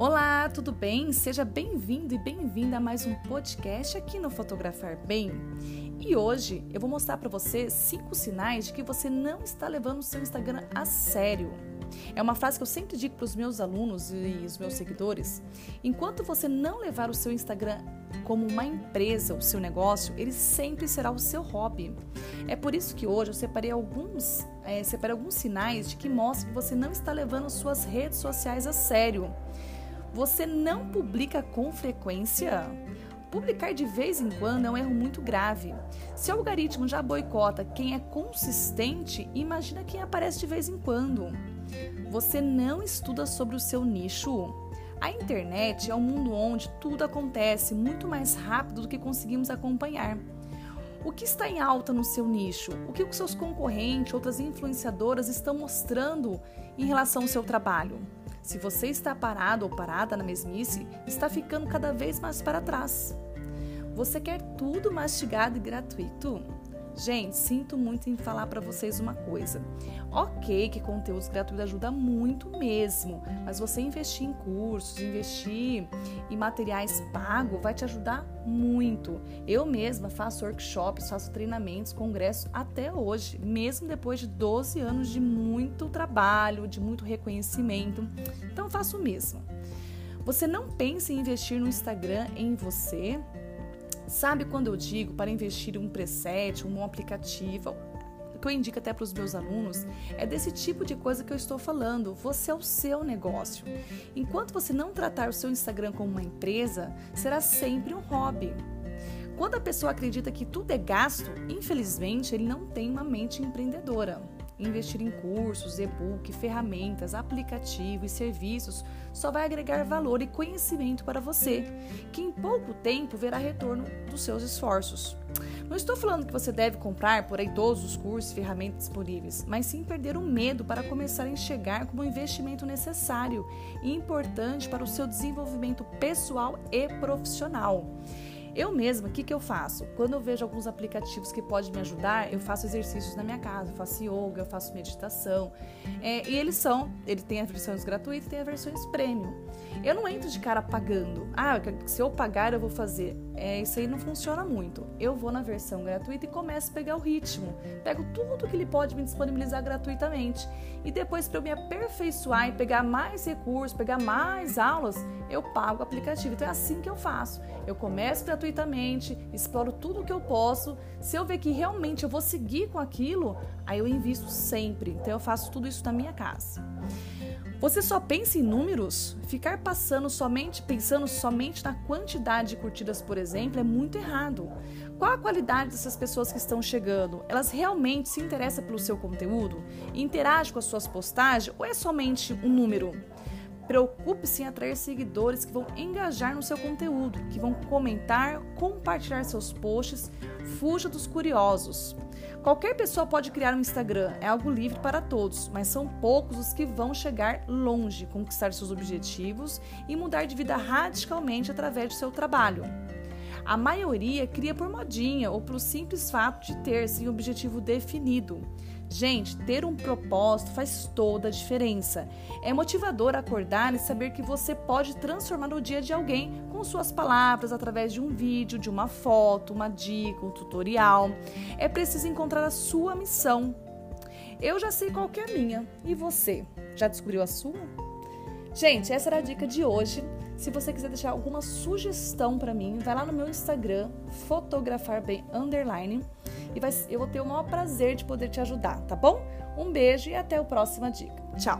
Olá, tudo bem? Seja bem-vindo e bem-vinda a mais um podcast aqui no Fotografar Bem. E hoje eu vou mostrar para você cinco sinais de que você não está levando o seu Instagram a sério. É uma frase que eu sempre digo para os meus alunos e os meus seguidores. Enquanto você não levar o seu Instagram como uma empresa, o seu negócio, ele sempre será o seu hobby. É por isso que hoje eu separei alguns, é, separei alguns sinais de que mostram que você não está levando suas redes sociais a sério. Você não publica com frequência? Publicar de vez em quando é um erro muito grave. Se o algoritmo já boicota quem é consistente, imagina quem aparece de vez em quando. Você não estuda sobre o seu nicho? A internet é um mundo onde tudo acontece muito mais rápido do que conseguimos acompanhar. O que está em alta no seu nicho? O que os seus concorrentes, outras influenciadoras estão mostrando em relação ao seu trabalho? Se você está parado ou parada na mesmice, está ficando cada vez mais para trás. Você quer tudo mastigado e gratuito? Gente, sinto muito em falar para vocês uma coisa. Ok, que conteúdos gratuitos ajuda muito mesmo, mas você investir em cursos, investir em materiais pagos vai te ajudar muito. Eu mesma faço workshops, faço treinamentos, congressos até hoje, mesmo depois de 12 anos de muito trabalho, de muito reconhecimento. Então faço o mesmo. Você não pensa em investir no Instagram em você? Sabe quando eu digo para investir um preset, um aplicativo, que eu indico até para os meus alunos, é desse tipo de coisa que eu estou falando. Você é o seu negócio. Enquanto você não tratar o seu Instagram como uma empresa, será sempre um hobby. Quando a pessoa acredita que tudo é gasto, infelizmente ele não tem uma mente empreendedora. Investir em cursos, e-book, ferramentas, aplicativos e serviços só vai agregar valor e conhecimento para você, que em pouco tempo verá retorno dos seus esforços. Não estou falando que você deve comprar por aí todos os cursos e ferramentas disponíveis, mas sim perder o medo para começar a enxergar como um investimento necessário e importante para o seu desenvolvimento pessoal e profissional. Eu mesma, o que, que eu faço? Quando eu vejo alguns aplicativos que podem me ajudar, eu faço exercícios na minha casa, eu faço yoga, eu faço meditação. É, e eles são, ele tem as versões gratuitas e tem as versões premium. Eu não entro de cara pagando. Ah, se eu pagar, eu vou fazer. É, isso aí não funciona muito. Eu vou na versão gratuita e começo a pegar o ritmo. Pego tudo que ele pode me disponibilizar gratuitamente. E depois, para eu me aperfeiçoar e pegar mais recursos, pegar mais aulas, eu pago o aplicativo. Então é assim que eu faço. Eu começo gratuitamente, exploro tudo que eu posso. Se eu ver que realmente eu vou seguir com aquilo, aí eu invisto sempre. Então eu faço tudo isso na minha casa. Você só pensa em números? Ficar passando somente pensando somente na quantidade de curtidas, por exemplo, é muito errado. Qual a qualidade dessas pessoas que estão chegando? Elas realmente se interessam pelo seu conteúdo? Interagem com as suas postagens ou é somente um número? Preocupe-se em atrair seguidores que vão engajar no seu conteúdo, que vão comentar, compartilhar seus posts. Fuja dos curiosos. Qualquer pessoa pode criar um Instagram, é algo livre para todos, mas são poucos os que vão chegar longe, conquistar seus objetivos e mudar de vida radicalmente através do seu trabalho. A maioria cria por modinha ou pelo simples fato de ter sem objetivo definido. Gente, ter um propósito faz toda a diferença. É motivador acordar e saber que você pode transformar o dia de alguém com suas palavras através de um vídeo, de uma foto, uma dica, um tutorial. É preciso encontrar a sua missão. Eu já sei qual que é a minha. E você? Já descobriu a sua? Gente, essa era a dica de hoje. Se você quiser deixar alguma sugestão para mim, vai lá no meu Instagram, fotografar bem underline, e vai, eu vou ter o maior prazer de poder te ajudar, tá bom? Um beijo e até a próxima dica. Tchau!